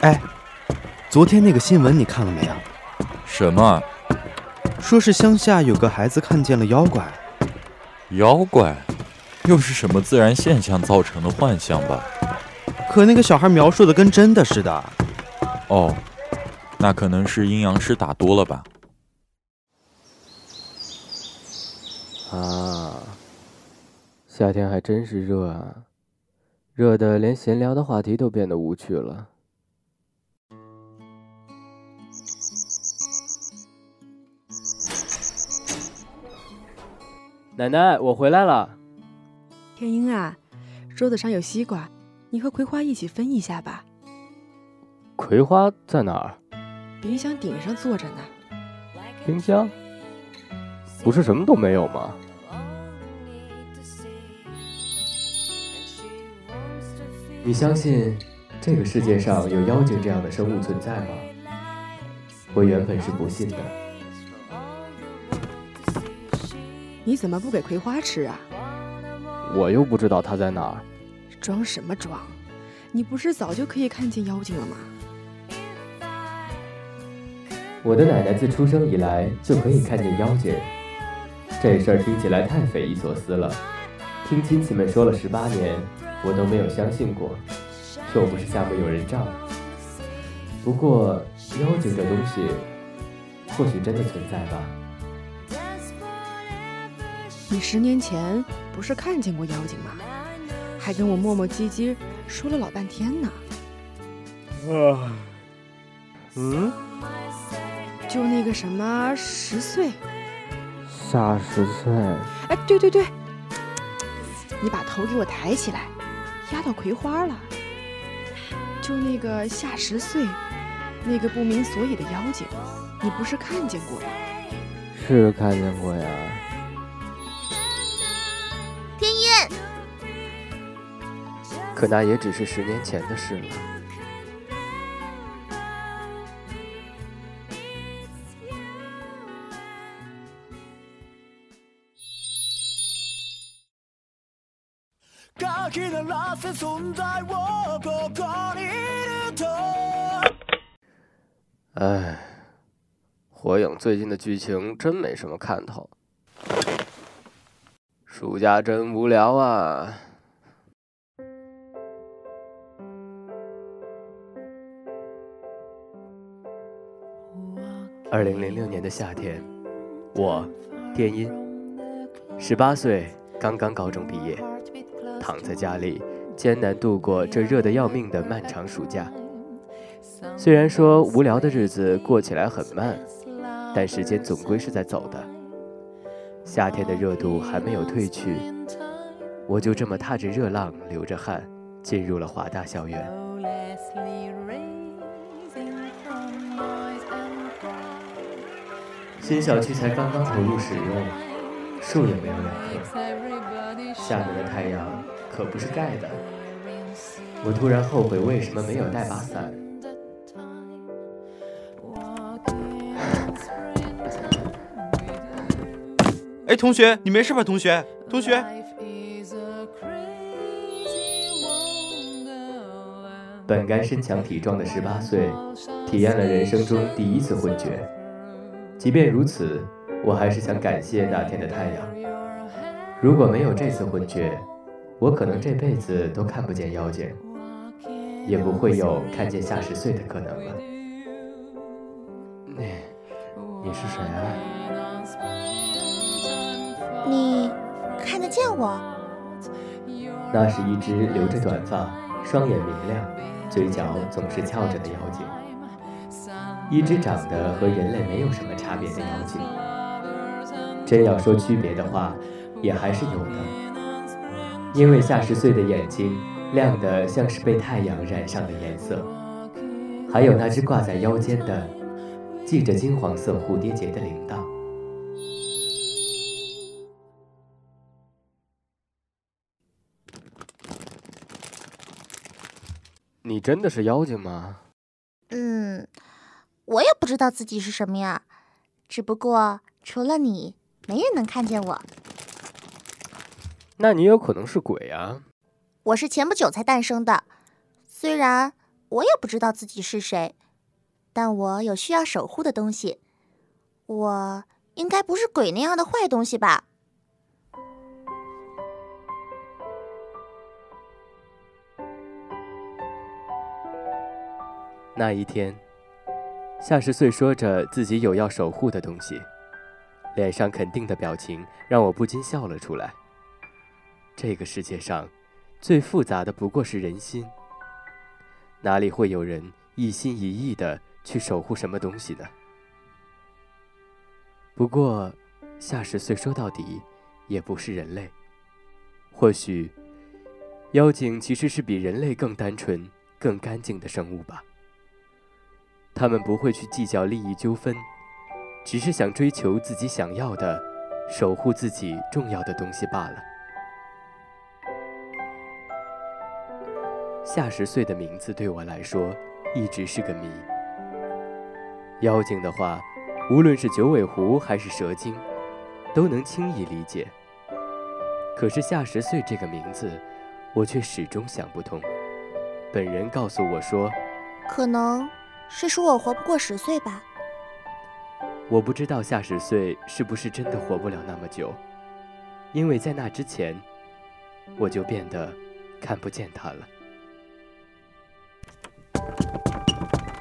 哎，昨天那个新闻你看了没有？什么？说是乡下有个孩子看见了妖怪。妖怪？又是什么自然现象造成的幻象吧？可那个小孩描述的跟真的似的。哦，那可能是阴阳师打多了吧。啊，夏天还真是热啊，热的连闲聊的话题都变得无趣了。奶奶，我回来了。天鹰啊，桌子上有西瓜，你和葵花一起分一下吧。葵花在哪儿？冰箱顶上坐着呢。冰箱？不是什么都没有吗？你相信这个世界上有妖精这样的生物存在吗？我原本是不信的。你怎么不给葵花吃啊？我又不知道它在哪儿。装什么装？你不是早就可以看见妖精了吗？我的奶奶自出生以来就可以看见妖精，这事儿听起来太匪夷所思了。听亲戚们说了十八年，我都没有相信过，又不是下面有人罩。不过妖精这东西，或许真的存在吧。你十年前不是看见过妖精吗？还跟我磨磨唧唧说了老半天呢。啊，嗯。就那个什么十岁，夏十岁。哎，对对对，你把头给我抬起来，压到葵花了。就那个夏十岁，那个不明所以的妖精，你不是看见过吗？是看见过呀。可那也只是十年前的事了。哎，火影最近的剧情真没什么看头。暑假真无聊啊！二零零六年的夏天，我，电音，十八岁，刚刚高中毕业，躺在家里，艰难度过这热得要命的漫长暑假。虽然说无聊的日子过起来很慢，但时间总归是在走的。夏天的热度还没有褪去，我就这么踏着热浪，流着汗，进入了华大校园。新小区才刚刚投入使用，树也没有两棵，下面的太阳可不是盖的。我突然后悔，为什么没有带把伞。哎，同学，你没事吧？同学，同学。本该身强体壮的十八岁，体验了人生中第一次昏厥。即便如此，我还是想感谢那天的太阳。如果没有这次昏厥，我可能这辈子都看不见妖精，也不会有看见夏十岁的可能了。你，你是谁啊？你看得见我？那是一只留着短发、双眼明亮、嘴角总是翘着的妖精，一只长得和人类没有什么差别的妖精。真要说区别的话，也还是有的，因为夏十岁的眼睛亮得像是被太阳染上的颜色，还有那只挂在腰间的、系着金黄色蝴蝶结的铃铛。你真的是妖精吗？知道自己是什么呀，只不过除了你，没人能看见我。那你有可能是鬼啊！我是前不久才诞生的，虽然我也不知道自己是谁，但我有需要守护的东西。我应该不是鬼那样的坏东西吧？那一天，夏十岁说着自己有要守护的东西，脸上肯定的表情让我不禁笑了出来。这个世界上，最复杂的不过是人心，哪里会有人一心一意的去守护什么东西呢？不过，夏十岁说到底，也不是人类。或许，妖精其实是比人类更单纯、更干净的生物吧。他们不会去计较利益纠纷，只是想追求自己想要的，守护自己重要的东西罢了。夏十岁的名字对我来说一直是个谜。妖精的话，无论是九尾狐还是蛇精，都能轻易理解。可是夏十岁这个名字，我却始终想不通。本人告诉我说，可能。是说我活不过十岁吧？我不知道夏十岁是不是真的活不了那么久，因为在那之前，我就变得看不见他了。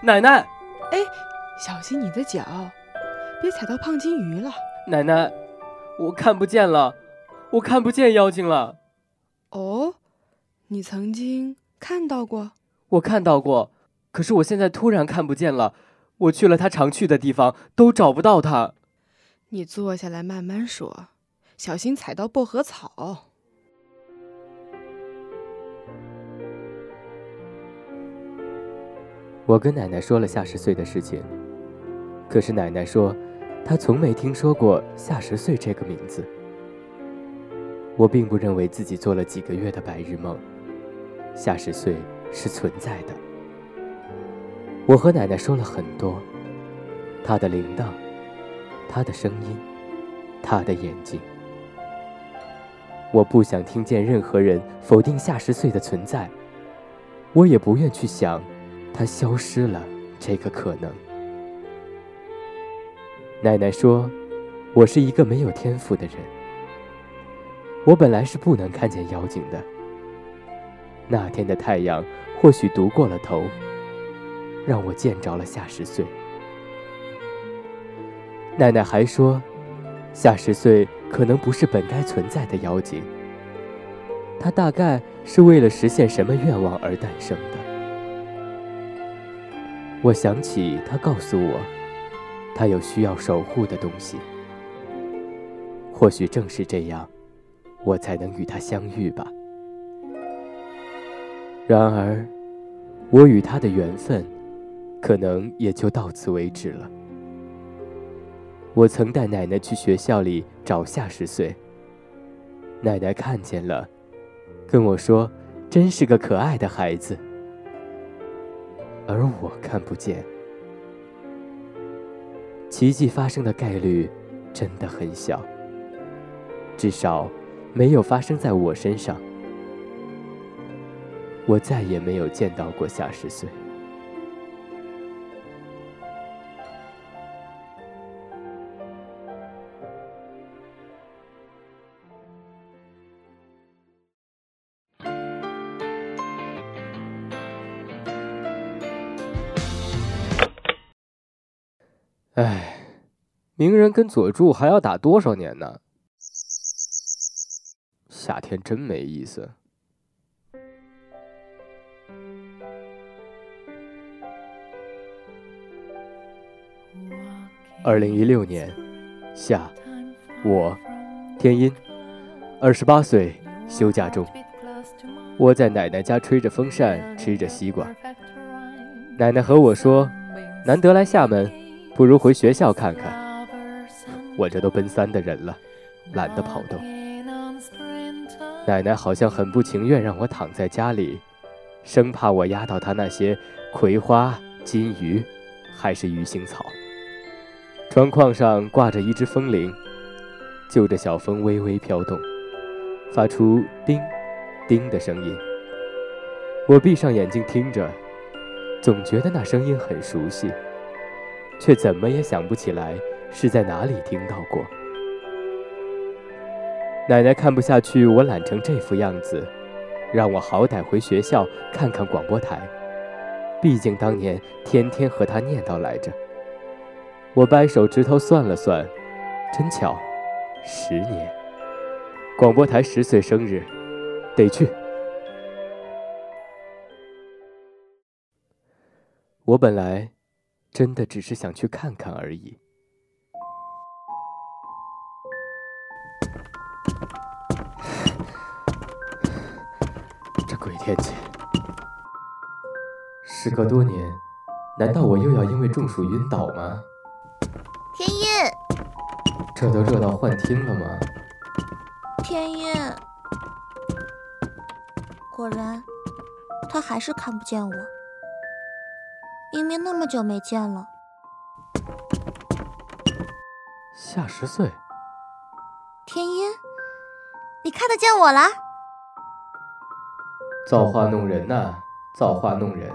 奶奶，哎，小心你的脚，别踩到胖金鱼了。奶奶，我看不见了，我看不见妖精了。哦，你曾经看到过？我看到过。可是我现在突然看不见了，我去了他常去的地方，都找不到他。你坐下来慢慢说，小心踩到薄荷草。我跟奶奶说了夏十岁的事情，可是奶奶说，她从没听说过夏十岁这个名字。我并不认为自己做了几个月的白日梦，夏十岁是存在的。我和奶奶说了很多，她的铃铛，她的声音，她的眼睛。我不想听见任何人否定夏十岁的存在，我也不愿去想，他消失了这个可能。奶奶说，我是一个没有天赋的人。我本来是不能看见妖精的。那天的太阳或许读过了头。让我见着了夏十岁。奶奶还说，夏十岁可能不是本该存在的妖精，他大概是为了实现什么愿望而诞生的。我想起他告诉我，他有需要守护的东西。或许正是这样，我才能与他相遇吧。然而，我与他的缘分。可能也就到此为止了。我曾带奶奶去学校里找夏十岁，奶奶看见了，跟我说：“真是个可爱的孩子。”而我看不见。奇迹发生的概率真的很小，至少没有发生在我身上。我再也没有见到过夏十岁。鸣人跟佐助还要打多少年呢？夏天真没意思。二零一六年夏，我天音，二十八岁，休假中，窝在奶奶家吹着风扇，吃着西瓜。奶奶和我说，难得来厦门。不如回学校看看。我这都奔三的人了，懒得跑动。奶奶好像很不情愿让我躺在家里，生怕我压到她那些葵花、金鱼，还是鱼腥草。窗框上挂着一只风铃，就着小风微微飘动，发出叮叮的声音。我闭上眼睛听着，总觉得那声音很熟悉，却怎么也想不起来是在哪里听到过。奶奶看不下去我懒成这副样子，让我好歹回学校看看广播台。毕竟当年天天和她念叨来着。我掰手指头算了算，真巧，十年。广播台十岁生日，得去。我本来真的只是想去看看而已。天气，时隔多年，难道我又要因为中暑晕倒吗？天音，这都热到幻听了吗？天音，果然，他还是看不见我。明明那么久没见了，夏十岁，天音，你看得见我啦？造化弄人呐，造化弄人！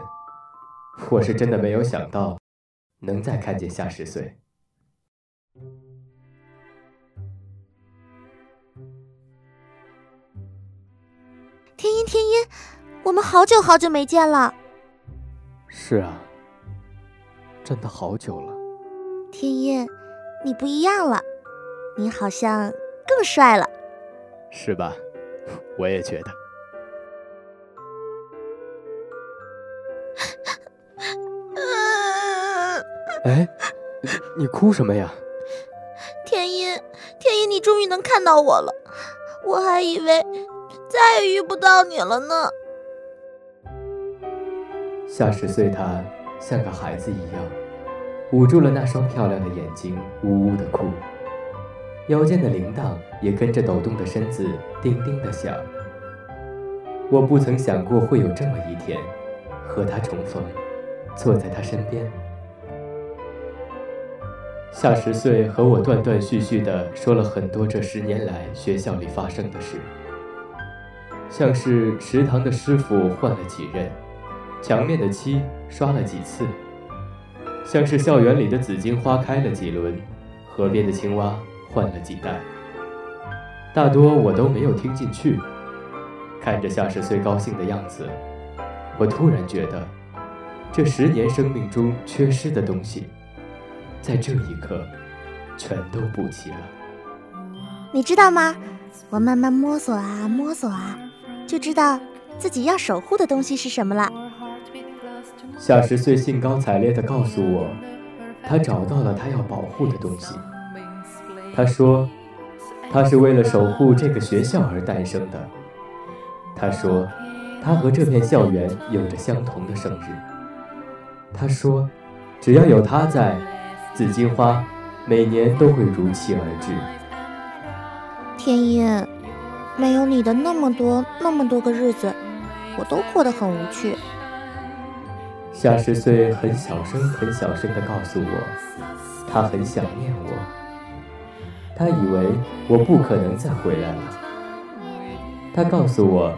我是真的没有想到，能再看见夏十岁。天音，天音，我们好久好久没见了。是啊。真的好久了，天音，你不一样了，你好像更帅了，是吧？我也觉得。哎，你哭什么呀？天音，天音，你终于能看到我了，我还以为再也遇不到你了呢。夏十岁，他。像个孩子一样，捂住了那双漂亮的眼睛，呜呜的哭，腰间的铃铛也跟着抖动的身子叮叮的响。我不曾想过会有这么一天，和他重逢，坐在他身边。夏十岁和我断断续续的说了很多这十年来学校里发生的事，像是食堂的师傅换了几任。墙面的漆刷了几次，像是校园里的紫荆花开了几轮，河边的青蛙换了几代。大多我都没有听进去。看着夏十岁高兴的样子，我突然觉得，这十年生命中缺失的东西，在这一刻全都补齐了。你知道吗？我慢慢摸索啊摸索啊，就知道自己要守护的东西是什么了。夏十岁兴高采烈地告诉我，他找到了他要保护的东西。他说，他是为了守护这个学校而诞生的。他说，他和这片校园有着相同的生日。他说，只要有他在，紫荆花每年都会如期而至。天音，没有你的那么多那么多个日子，我都过得很无趣。夏十岁很小声、很小声地告诉我，他很想念我。他以为我不可能再回来了。他告诉我，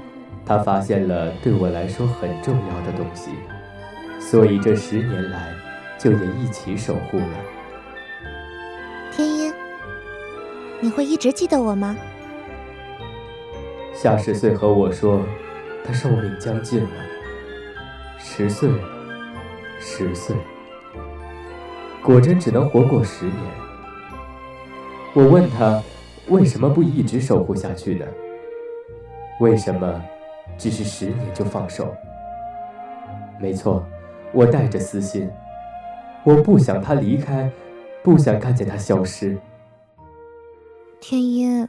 他发现了对我来说很重要的东西，所以这十年来就也一起守护了。天音，你会一直记得我吗？夏十岁和我说，他寿命将近了，十岁。十岁，果真只能活过十年。我问他，为什么不一直守护下去呢？为什么只是十年就放手？没错，我带着私心，我不想他离开，不想看见他消失。天音，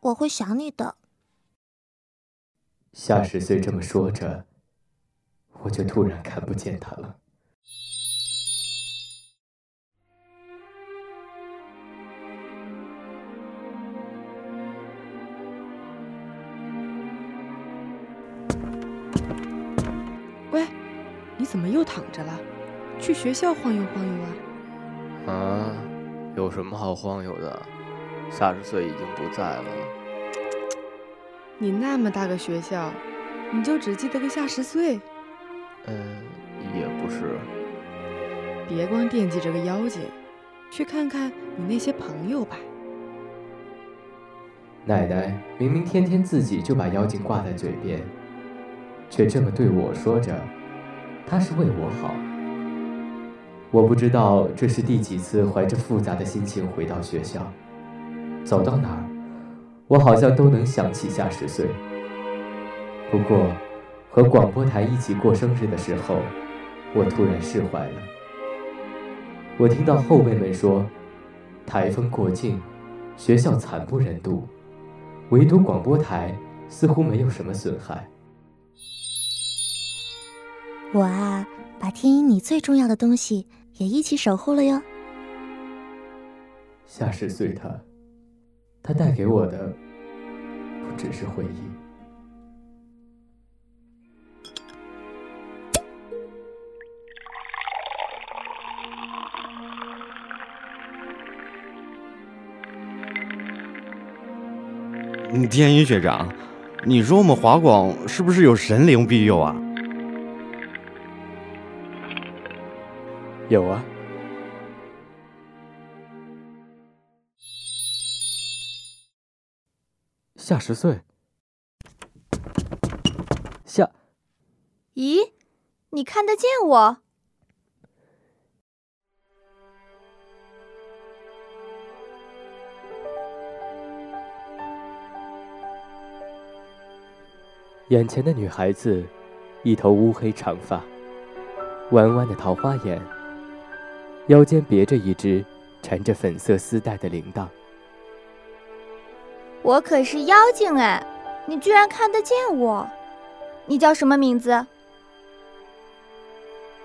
我会想你的。夏十岁这么说着。我就突然看不见他了。喂，你怎么又躺着了？去学校晃悠晃悠啊？啊，有什么好晃悠的？夏十岁已经不在了。你那么大个学校，你就只记得个夏十岁？呃，也不是？别光惦记着个妖精，去看看你那些朋友吧。奶奶明明天天自己就把妖精挂在嘴边，却这么对我说着，她是为我好。我不知道这是第几次怀着复杂的心情回到学校，走到哪儿，我好像都能想起夏十岁。不过，和广播台一起过生日的时候，我突然释怀了。我听到后辈们说，台风过境，学校惨不忍睹。唯独广播台似乎没有什么损害。我啊，把天音你最重要的东西也一起守护了哟。夏十岁他，他带给我的不只是回忆。天音学长，你说我们华广是不是有神灵庇佑啊？有啊。夏十岁，夏，咦，你看得见我？眼前的女孩子，一头乌黑长发，弯弯的桃花眼，腰间别着一只缠着粉色丝带的铃铛。我可是妖精哎，你居然看得见我？你叫什么名字？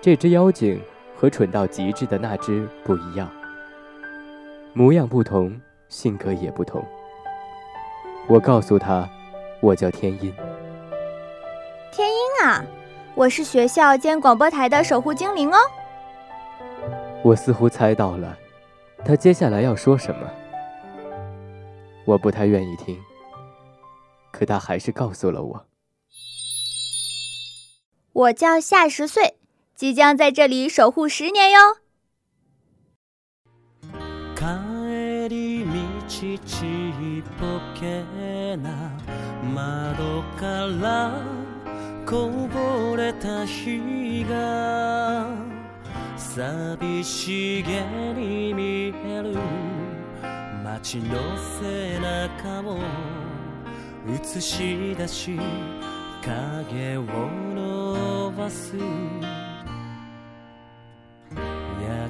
这只妖精和蠢到极致的那只不一样，模样不同，性格也不同。我告诉他，我叫天音。天音啊，我是学校兼广播台的守护精灵哦。我似乎猜到了，他接下来要说什么。我不太愿意听，可他还是告诉了我。我叫夏十岁，即将在这里守护十年哟。こぼれた日が 寂しげに見える街の背中を映し出し影を伸ばす。や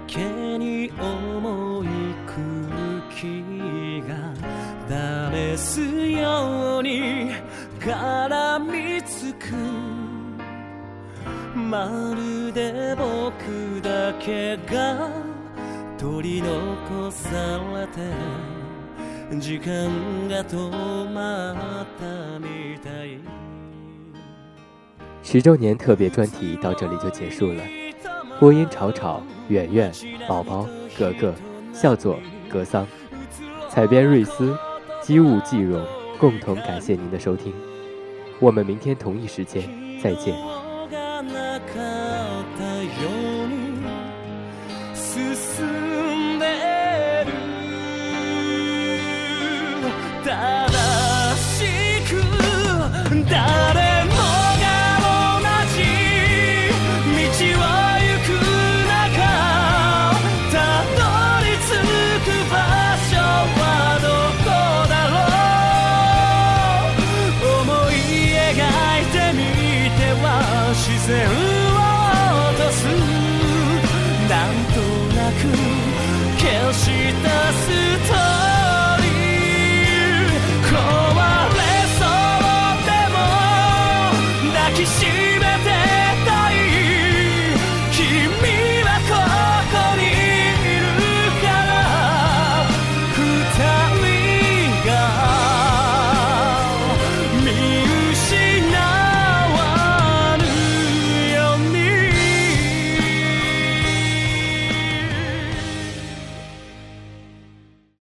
けに重い空気が誰すようにまるで僕だけが取り残されて時間が止まったみたい十周年特别专题到这里就结束了。播音：吵吵、圆圆、宝宝、格格、笑作、格桑，采编：瑞思、机务、季荣，共同感谢您的收听。我们明天同一时间再见。 消し出すと